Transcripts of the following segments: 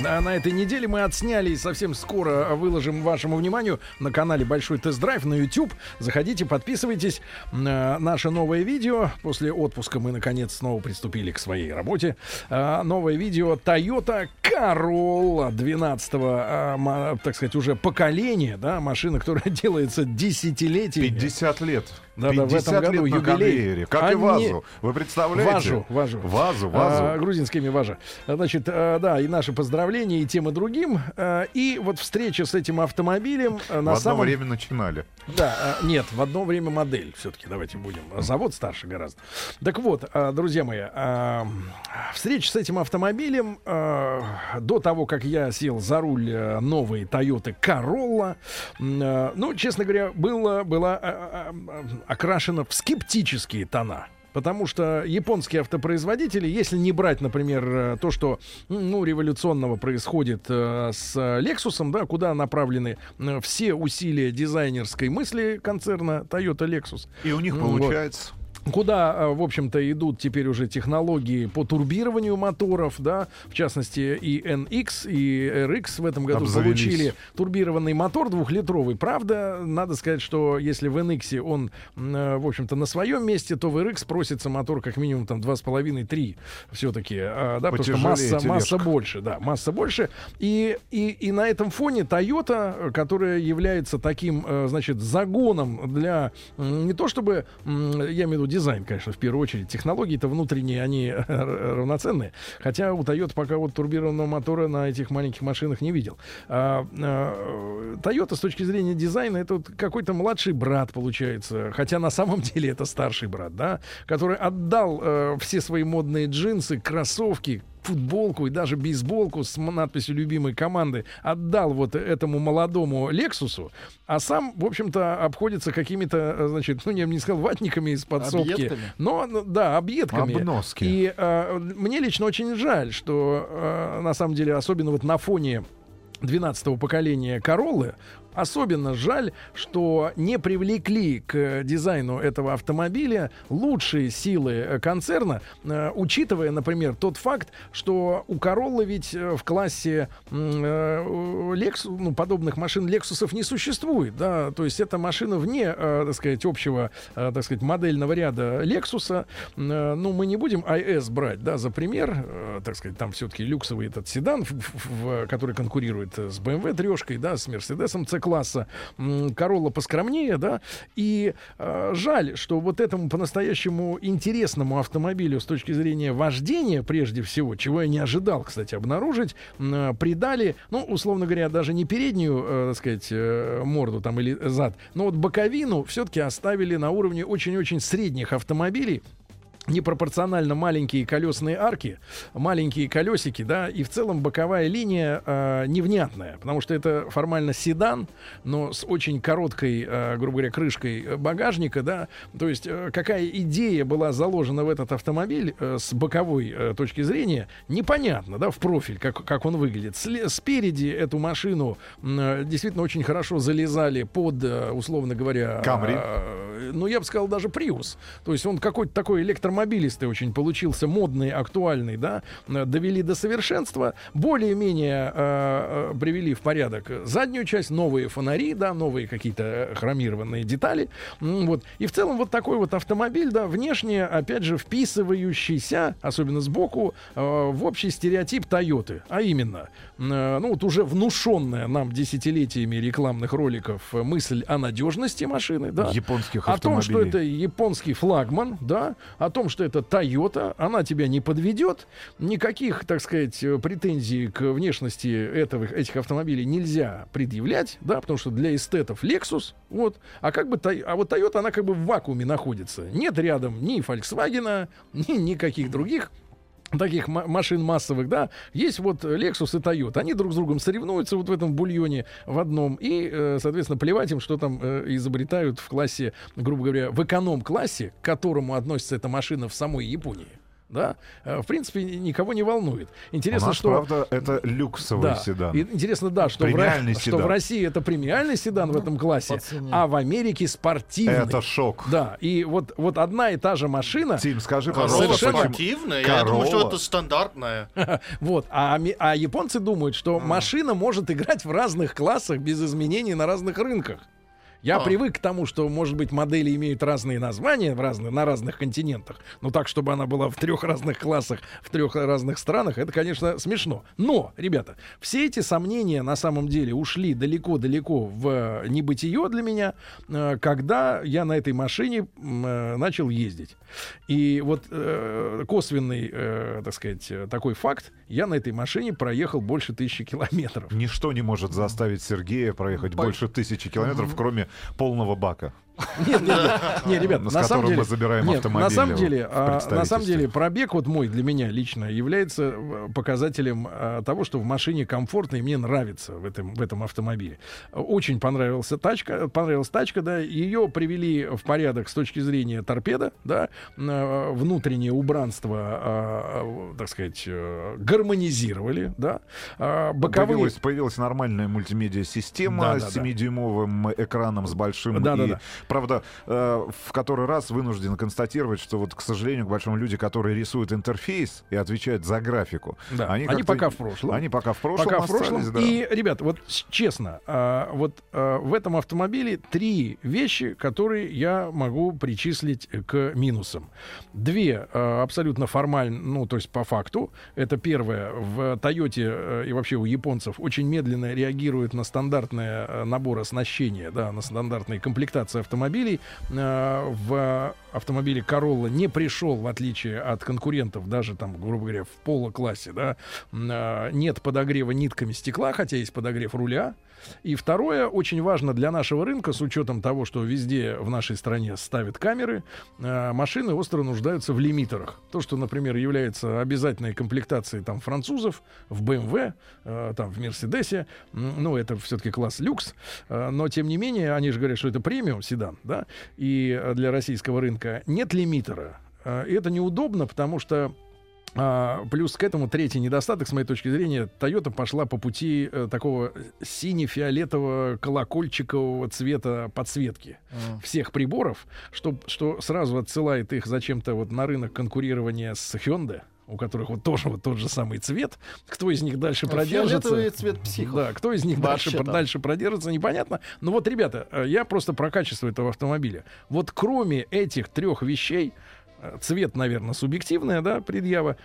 Тест-драйв! Друзья мои, а на этой неделе мы отсняли и совсем скоро выложим вашему вниманию на канале Большой Тест-Драйв на YouTube. Заходите, подписывайтесь. Э, Наше новое видео. После отпуска мы, наконец, снова приступили к своей работе. Э, Новое видео Toyota Corolla 12 так сказать, уже поколения, да, машина, которая делается десятилетиями. 50 лет. Да-да, в 50 этом году лет юбилей. Как и Они- вазу. Вы представляете? Важу, важу. Вазу, вазу. А, грузинскими важа. Значит, а, да, и наши поздравления и тем и другим. А, И вот встреча с этим автомобилем а, В на одно самом время начинали. Да, а, нет, в одно время модель все-таки, давайте будем. Завод старше гораздо. Так вот, а, друзья мои, а, встреча с этим автомобилем а, до того, как я сел за руль новой Toyota Corolla, а, ну, честно говоря, было, была а, а, окрашена в скептические тона. Потому что японские автопроизводители, если не брать, например, э, то, что ну, революционного происходит э, с Lexus, да, куда направлены э, все усилия дизайнерской мысли концерна Toyota Lexus, И у них вот. получается. Куда, э, в общем-то, идут теперь уже технологии по турбированию моторов, да, в частности, и NX, и RX в этом году Обзавелись. получили турбированный мотор двухлитровый. Правда, надо сказать, что если в NX он, э, в общем-то, на своем месте, то в RX просится мотор как минимум там 2,5-3 все-таки, да, потому что масса, масса больше, да, масса больше. И, и, и на этом фоне Toyota, э, которая является таким, э, значит, загоном для не то чтобы, я имею в виду дизайн, конечно, в первую очередь, технологии-то внутренние, они равноценные. Хотя у Toyota пока вот турбированного мотора на этих маленьких машинах не видел. А, а, Toyota с точки зрения дизайна это вот какой-то младший брат получается, хотя на самом деле это старший брат, да, который отдал э, все свои модные джинсы, кроссовки, футболку и даже бейсболку с надписью любимой команды отдал вот этому молодому Лексусу, а сам, в общем-то, обходится какими-то, э, значит, ну, я бы не сказал, ватниками из подсобки. Объедками? Но, ну, да, объедками. Обноски. И э, мне лично очень жаль, что э, на самом деле, особенно вот на фоне 12-го поколения Короллы, особенно жаль, что не привлекли к дизайну этого автомобиля лучшие силы э, концерна, э, учитывая, например, тот факт, что у Короллы ведь э, в классе э, Lexus, ну, подобных машин Лексусов не существует, да, то есть это машина вне, э, так сказать, общего, э, так сказать, модельного ряда Лексуса. Э, ну, мы не будем IS брать, да, за пример, э, так сказать, там все-таки люксовый этот седан, в- который конкурирует э, с BMW трешкой, да, с Мерседесом C-класса, М, Королла поскромнее, да, и э, жаль, что вот этому по-настоящему интересному автомобилю с точки зрения вождения, прежде всего, чего я не ожидал, кстати, обнаружить, э, придали, ну, условно говоря, даже не переднюю, э, так сказать, э, морду там или зад, но вот боковину все-таки оставили на уровне очень-очень средних автомобилей, непропорционально маленькие колесные арки, маленькие колесики, да, и в целом боковая линия э, невнятная, потому что это формально седан, но с очень короткой, э, грубо говоря, крышкой э, багажника, да, то есть э, какая идея была заложена в этот автомобиль э, с боковой э, точки зрения, непонятно, да, в профиль, как, как он выглядит. Сле- спереди эту машину э, действительно очень хорошо залезали под, э, условно говоря, Камри. э, ну, я бы сказал, даже Приус. То есть он какой-то такой электромобилистый очень получился, модный, актуальный, да, Э, довели до совершенства, более-менее э, э, привели в порядок заднюю часть, новые фонари, да, новые какие-то э, хромированные детали, вот. И в целом вот такой вот автомобиль, да, внешне, опять же, вписывающийся, особенно сбоку, э, в общий стереотип Тойоты, а именно, э, ну, вот уже внушенная нам десятилетиями рекламных роликов э, мысль о надежности машины, да, Японских о том, что это японский флагман, да, о том, что это Toyota, она тебя не подведет, никаких, так сказать, э, претензий к внешности этого, этих автомобилей нельзя предъявлять, да, потому что для эстетов Lexus, вот, а как бы, а вот Toyota, она как бы в вакууме находится, нет рядом ни Volkswagen, ни никаких других таких ма- машин массовых, да, есть вот Lexus и Toyota. Они друг с другом соревнуются вот в этом бульоне в одном. И, э, соответственно, плевать им, что там э, изобретают в классе, грубо говоря, в эконом-классе, к которому относится эта машина в самой Японии. Да, Э, в принципе, никого не волнует. У Интересно, нас, что правда, это люксовый да. седан. И интересно, да, что в, Премиальный что седан. в России это премиальный седан в этом классе, а в Америке спортивный. Это шок. Да, и вот, вот одна и та же машина, Тим, скажи, пожалуйста, Совершенно. спортивная? Я думаю, что это стандартная. вот, а, а японцы думают, что машина может играть в разных классах без изменений на разных рынках. Я А. привык к тому, что, может быть, модели имеют разные названия в разных, на разных континентах. Но так, чтобы она была в трех разных классах, в трех разных странах, это, конечно, смешно. Но, ребята, все эти сомнения на самом деле ушли далеко-далеко в э, небытие для меня, э, когда я на этой машине э, начал ездить. И вот косвенный, так сказать, такой факт, я на этой машине проехал больше тысячи километров. Ничто не может заставить Сергея проехать больше тысячи километров, кроме полного бака. Нет, нет, нет, нет, ребят, на самом деле, мы забираем нет, автомобили на самом деле, а, на самом деле пробег вот мой для меня лично является э, показателем а, того, что в машине комфортно и мне нравится в этом в этом автомобиле. Очень понравился тачка, понравилась тачка, да, ее привели в порядок с точки зрения торпеда, да, э, внутреннее убранство, а, а, так сказать, э, гармонизировали, да, А, боковые Появилась, появилась нормальная мультимедиа-система Да-да-да. с 7-дюймовым экраном с большим. Да-да-да. И, правда, э, в который раз вынужден констатировать, что вот, к сожалению, к большому люди, которые рисуют интерфейс и отвечают за графику, Да, они как-то- пока в прошлом. Они пока в прошлом Пока в прошлом. да. И, ребят, вот честно, а, вот а, в этом автомобиле три вещи, которые я могу причислить к минусам. Две а, абсолютно формально, ну, то есть по факту. Это первое, в Тойоте э, и вообще у японцев очень медленно реагируют на стандартный э, набор оснащения, да, на стандартные комплектации автомобилей. Э, В автомобиле Corolla не пришел, в отличие от конкурентов, даже там, грубо говоря, в поло-классе, да, а, нет подогрева нитками стекла, хотя есть подогрев руля. И второе, очень важно для нашего рынка, с учетом того, что везде в нашей стране ставят камеры, э, машины остро нуждаются в лимитерах. То, что, например, является обязательной комплектацией там французов в BMW, э, там в Мерседесе, ну, это все-таки класс люкс, э, но, тем не менее, они же говорят, что это премиум седан, да, и э, для российского рынка. Нет лимитера. Э, И это неудобно, потому что а, плюс к этому третий недостаток, с моей точки зрения, Toyota пошла по пути э, такого сине-фиолетового колокольчикового цвета подсветки всех приборов, что, что сразу отсылает их зачем-то вот на рынок конкурирования с Hyundai у которых вот тоже вот тот же самый цвет. Кто из них дальше продержится? Фиолетовый цвет психов. Да, кто из них Вообще дальше, там. дальше продержится, непонятно. Но вот, ребята, э, я просто про качество этого автомобиля. Вот кроме этих трех вещей, цвет, наверное, субъективная, да, предъява.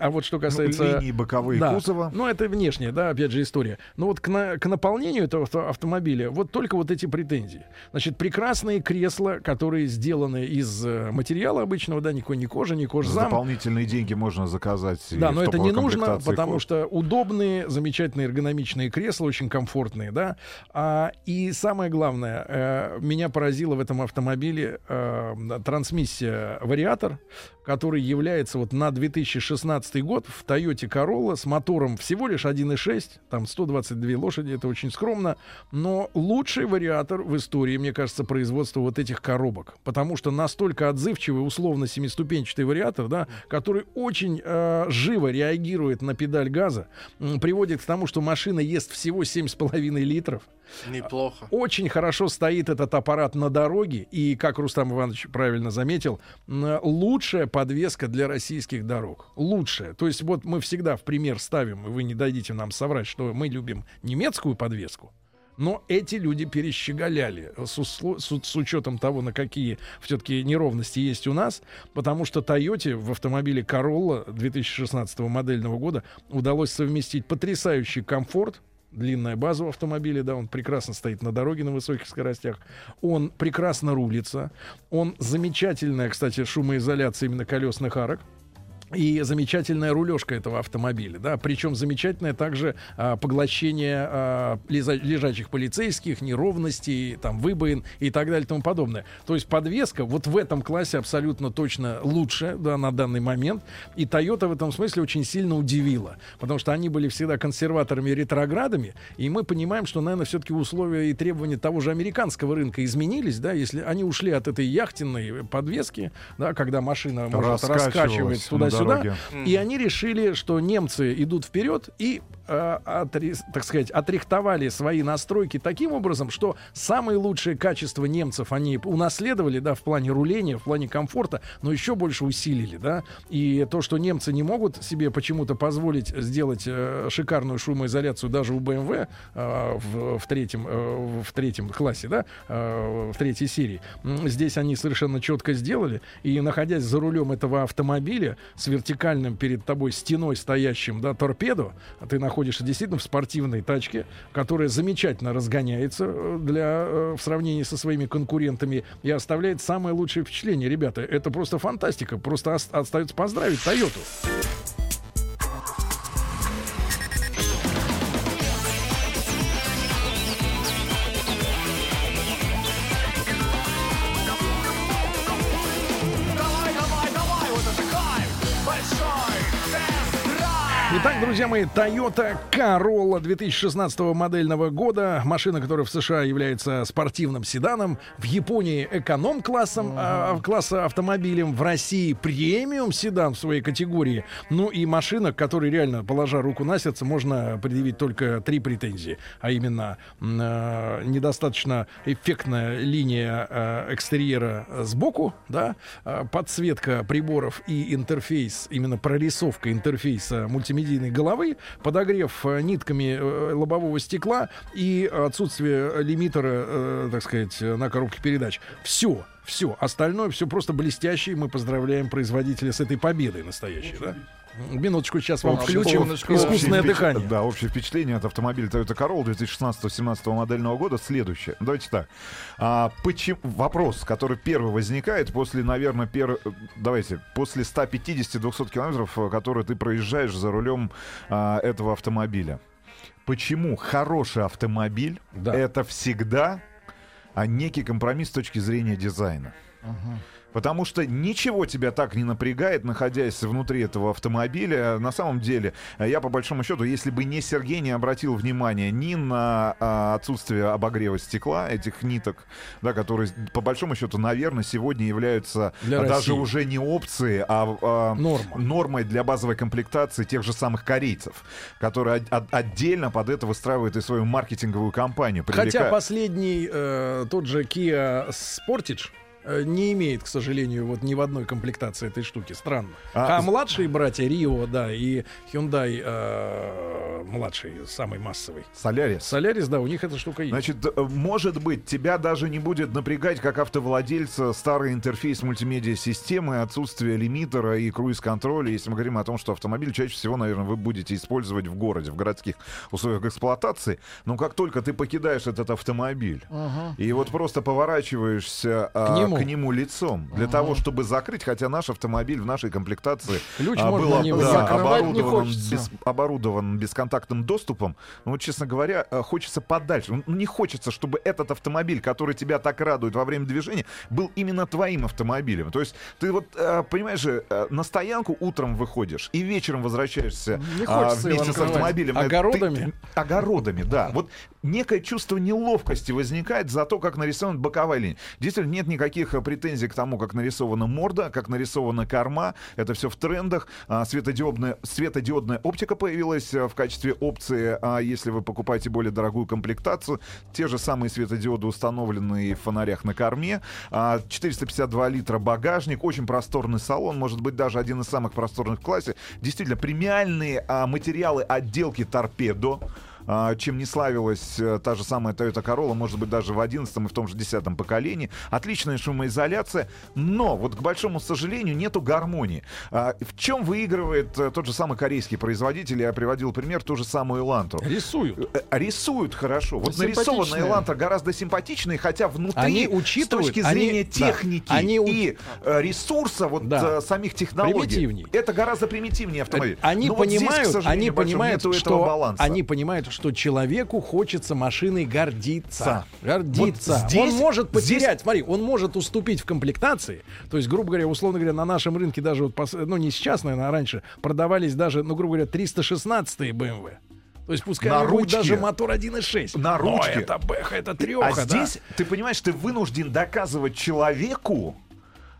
А вот что касается... линии боковые Да. кузова. Ну, это внешняя, да, опять же, история. Но вот к, на- к наполнению этого авто- автомобиля вот только вот эти претензии. Значит, прекрасные кресла, которые сделаны из э, материала обычного, да, никакой ни кожи, ни За кожзам. дополнительные деньги можно заказать. Да, но это не нужно, потому что удобные, замечательные эргономичные кресла, очень комфортные, да. А, и самое главное, э, меня поразило в этом автомобиле э, трансмиссия вариатор, который является вот на 2016 год в Toyota Corolla с мотором всего лишь 1.6, там 122 лошади, это очень скромно, но лучший вариатор в истории, мне кажется, производства вот этих коробок, потому что настолько отзывчивый условно семиступенчатый вариатор, да, который очень э, живо реагирует на педаль газа, приводит к тому, что машина ест всего 7,5 литров, Неплохо. очень хорошо стоит этот аппарат на дороге, и, как Рустам Иванович правильно заметил, лучшая подвеска для российских дорог. Лучшая. То есть вот мы всегда в пример ставим, и вы не дадите нам соврать, что мы любим немецкую подвеску, но эти люди перещеголяли с, усло- с, с учетом того, на какие все-таки неровности есть у нас, потому что Toyota в автомобиле Corolla 2016 модельного года удалось совместить потрясающий комфорт, длинная база в автомобиле, да, он прекрасно стоит на дороге на высоких скоростях, он прекрасно рулится, он замечательная, кстати, шумоизоляция именно колесных арок, и замечательная рулежка этого автомобиля, да, причем замечательное также а, поглощение а, лиза- лежачих полицейских, неровностей, там, выбоин и так далее и тому подобное. То есть подвеска вот в этом классе абсолютно точно лучше, да, на данный момент, и Toyota в этом смысле очень сильно удивила, потому что они были всегда консерваторами и ретроградами, и мы понимаем, что, наверное, все-таки условия и требования того же американского рынка изменились, да, если они ушли от этой яхтенной подвески, да, когда машина может раскачивать на туда-сюда, и они решили, что немцы идут вперед и, э, отре- так сказать, отрихтовали свои настройки таким образом, что самые лучшие качества немцев они унаследовали, да, в плане руления, в плане комфорта, но еще больше усилили, да. И то, что немцы не могут себе почему-то позволить сделать э, шикарную шумоизоляцию даже у BMW э, в, в третьем э, в третьем классе, да, э, в третьей серии, здесь они совершенно четко сделали. И находясь за рулем этого автомобиля с вертикальным перед тобой стеной стоящим, да, торпедо, ты находишься действительно в спортивной тачке, которая замечательно разгоняется э, для, э, в сравнении со своими конкурентами и оставляет самое лучшее впечатление. Ребята, это просто фантастика. Просто ос- остается поздравить Тойоту. Итак, друзья мои, Toyota Corolla 2016 модельного года. Машина, которая в США является спортивным седаном. В Японии эконом-классом а, класса автомобилем. В России премиум седан в своей категории. Ну и машина, к которой реально, положа руку на сердце, можно предъявить только три претензии. А именно, э, недостаточно эффектная линия э, экстерьера сбоку, да, э, подсветка приборов и интерфейс, именно прорисовка интерфейса мультимедийной головы, подогрев э, нитками э, лобового стекла и отсутствие лимитера, э, так сказать, на коробке передач. Все, все. Остальное все просто блестяще. и Мы поздравляем производителя с этой победой настоящей, да? Минуточку, сейчас вам Общее включим искусственное впечат- дыхание. Да, общее впечатление от автомобиля Toyota Corolla 2016-17 модельного года следующее. Давайте так. А, почему, вопрос, который первый возникает после, наверное, пер... давайте, после 150-200 километров, э, которые ты проезжаешь за рулем а, этого автомобиля. Почему хороший автомобиль Да. это всегда а, некий компромисс с точки зрения дизайна? Потому что ничего тебя так не напрягает, находясь внутри этого автомобиля. На самом деле, э, я по большому счету, если бы не Сергей не обратил внимания ни на а, отсутствие обогрева стекла, этих ниток, да, которые по большому счету, наверное, сегодня являются Для а, даже России. уже не опцией, а, а, Норма. нормой для базовой комплектации тех же самых корейцев, которые от- от- отдельно под это выстраивают и свою маркетинговую кампанию. Хотя привлекая- последний, э, тот же Kia Sportage, не имеет, к сожалению, вот ни в одной комплектации этой штуки. Странно. А, А, младшие братья Рио, да, и Hyundai э, младший, самый массовый. Солярис. Солярис, да, у них эта штука есть. Значит, э, может быть, тебя даже не будет напрягать, как автовладельца, старый интерфейс мультимедиа-системы, отсутствие лимитера и круиз-контроля, если мы говорим о том, что автомобиль чаще всего, наверное, вы будете использовать в городе, в городских условиях эксплуатации. Но как только ты покидаешь этот автомобиль и вот просто поворачиваешься а, К к, нему. лицом для того, чтобы закрыть, хотя наш автомобиль в нашей комплектации Ключ а, был об- да, оборудован, без, оборудован бесконтактным доступом. Ну, вот, честно говоря, э, хочется подальше. Ну, Не хочется, чтобы этот автомобиль, который тебя так радует во время движения, был именно твоим автомобилем. То есть ты вот, э, понимаешь же, э, на стоянку утром выходишь и вечером возвращаешься а, вместе с автомобилем. Э, ты- Огородами? ты- огородами, да. Вот некое чувство неловкости возникает за то, как нарисована боковая линия. Действительно, нет никаких э, претензий к тому, как нарисована морда, как нарисована корма. Это все в трендах. А, светодиодная, светодиодная оптика появилась э, в качестве опции, а если вы покупаете более дорогую комплектацию. Те же самые светодиоды установлены и в фонарях на корме. А, 452 литра багажник, очень просторный салон, может быть, даже один из самых просторных в классе. Действительно, премиальные а, материалы отделки торпедо. А, чем не славилась э, та же самая Toyota Corolla, может быть, даже в 11 и в том же 10 поколении. Отличная шумоизоляция, но вот, к большому сожалению, нету гармонии. А, в чем выигрывает э, тот же самый корейский производитель? Я приводил пример, ту же самую Эланту. Рисуют. Э, Рисуют хорошо. Вот нарисованная Эланта гораздо симпатичнее, хотя внутри, Они с учитывают- точки они- зрения да, техники они у- и ресурса вот Да. самих технологий, это гораздо примитивнее автомобиль. Они Но вот здесь, понимают, они понимают, что они понимают, что человеку хочется машиной гордиться, гордиться. Вот здесь- он может здесь- потерять, смотри, он может уступить в комплектации. То есть, грубо говоря, условно говоря, на нашем рынке даже вот, ну не сейчас, наверное, а раньше продавались даже, ну грубо говоря, 316 BMW. То есть пускай На них будет ручке. даже мотор 1.6. На Но ручке. это бэха, это треха, А здесь, ты понимаешь, ты вынужден доказывать человеку,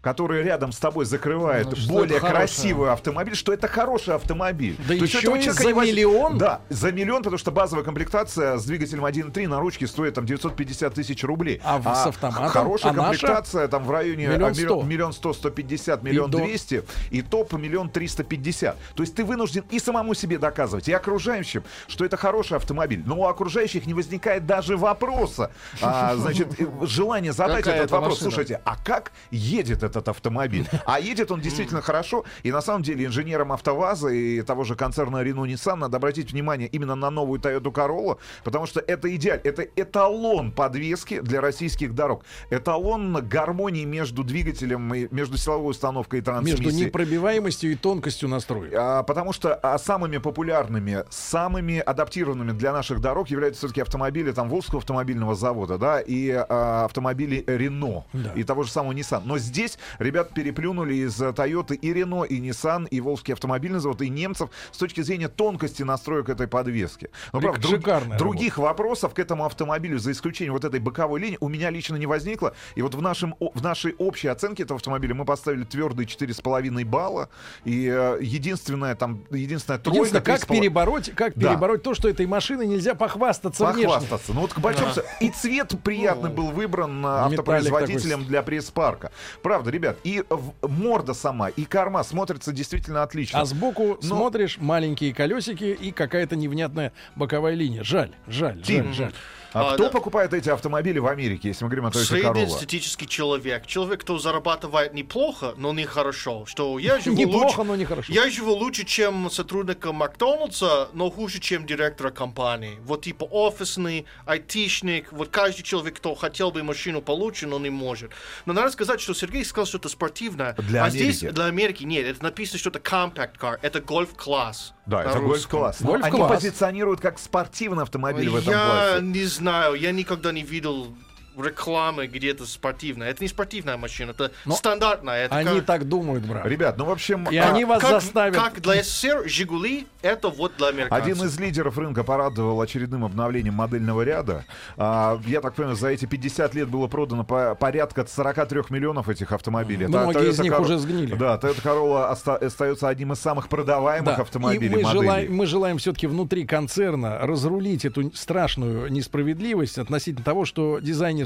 который рядом с тобой закрывает Ну, более красивый автомобиль, что это хороший автомобиль. Да То есть еще этого и за не миллион? Да, за миллион, потому что базовая комплектация с двигателем 1.3 на ручке стоит там 950 тысяч рублей. А в- с автоматом? Хорошая А наша? комплектация там в районе Миллион а, сто. сто, пятьдесят, миллион двести, и топ миллион триста пятьдесят. То есть ты вынужден и самому себе доказывать, и окружающим, что это хороший автомобиль. Но у окружающих не возникает даже вопроса, а, значит, желание задать Какая этот это вопрос. машина? Слушайте, а как едет этот автомобиль? А едет он действительно хорошо. И на самом деле инженерам АвтоВАЗа и того же концерна Renault Nissan надо обратить внимание именно на новую Toyota Corolla, потому что это идеаль, это эталон подвески для российских дорог. Эталон гармонии между двигателем и между силовой установкой и трансмиссией. Между непробиваемостью и тонкостью настроек. А, потому что а, самыми популярными, самыми адаптированными для наших дорог являются все-таки автомобили там Волжского автомобильного завода, да, и а, автомобили Рено Да. и того же самого Nissan. Но здесь ребят переплюнули из Toyota и Рено, и Nissan, и Волжский автомобильный завод, и немцев с точки зрения тонкости настроек этой подвески. Но, Прик- правда, друг- других вопросов к этому автомобилю, за исключением вот этой боковой линии, у меня лично не возникло. И вот в, нашем, в нашей общей оценке этого автомобиля мы поставили твердые 4,5 балла. И э, единственная там, единственная тройка... Единственное, как 3,5 перебороть, как Да. перебороть то, что этой машиной нельзя похвастаться внешне. Похвастаться. Ну вот к большому со- И цвет приятный был выбран э, автопроизводителем для пресс-парка. Правда, ребят, и морда сама, и корма смотрятся действительно отлично. А сбоку Но- смотришь маленькие колесики и какая-то невнятная боковая линия. Жаль, жаль, Тим, жаль, жаль. А А, кто да. покупает эти автомобили в Америке, если мы говорим о Toyota Corolla? Среднестатистический человек. Человек, кто зарабатывает неплохо, но не хорошо. Что я живу Неплохо, лучше, но нехорошо. Я живу лучше, чем сотрудника Макдональдса, но хуже, чем директора компании. Вот типа офисный, айтишник, вот каждый человек, кто хотел бы машину получше, но не может. Но надо сказать, что Сергей сказал, что это спортивное. Для а здесь Америки. для Америки нет. Это написано, что это compact car, это гольф-класс. Да, это гольф-класс. Но Они Гольф-класс. позиционируют как спортивный автомобиль в этом я классе. не знаю, я никогда не видел рекламы где-то спортивная. Это не спортивная машина, это Но стандартная. Это Они как, так думают, брат. Ребят, ну в общем... И а, они вас как, заставят. как для СССР Жигули, это вот для американцев. Один из лидеров рынка порадовал очередным обновлением модельного ряда. А, я так понимаю, за эти 50 лет было продано по- порядка 43 миллионов этих автомобилей. Многие Toyota из них Corolla- уже сгнили. Да, Toyota Corolla оста- остается одним из самых продаваемых Да. автомобилей И мы моделей. желаем, мы желаем все-таки внутри концерна разрулить эту страшную несправедливость относительно того, что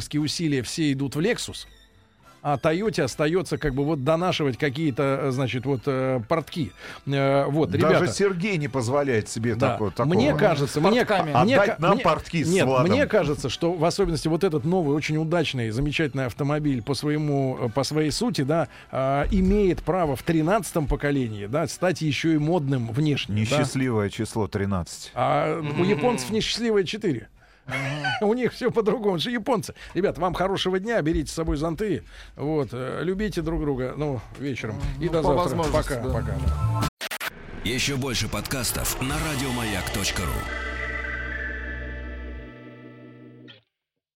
дизайнерские усилия все идут в Lexus, а Toyota остается как бы вот донашивать какие-то, э, значит, вот э, портки. Э, вот, Даже ребята. Сергей не позволяет себе Да. такого, такого. Мне кажется, мне, мне, Отдать нам мне- портки с Нет, Владом. мне кажется, что в особенности вот этот новый, очень удачный, замечательный автомобиль по своему, по своей сути, да, а, имеет право в 13 поколении, да, стать еще и модным внешне. да. Несчастливое число 13. А у японцев несчастливое 4. У них все по-другому. Это же японцы. Ребят, вам хорошего дня. Берите с собой зонты. Вот. э, Любите друг друга. Ну, вечером. И Ну, до завтра. Пока, пока. Еще больше подкастов на радиомаяк.ру.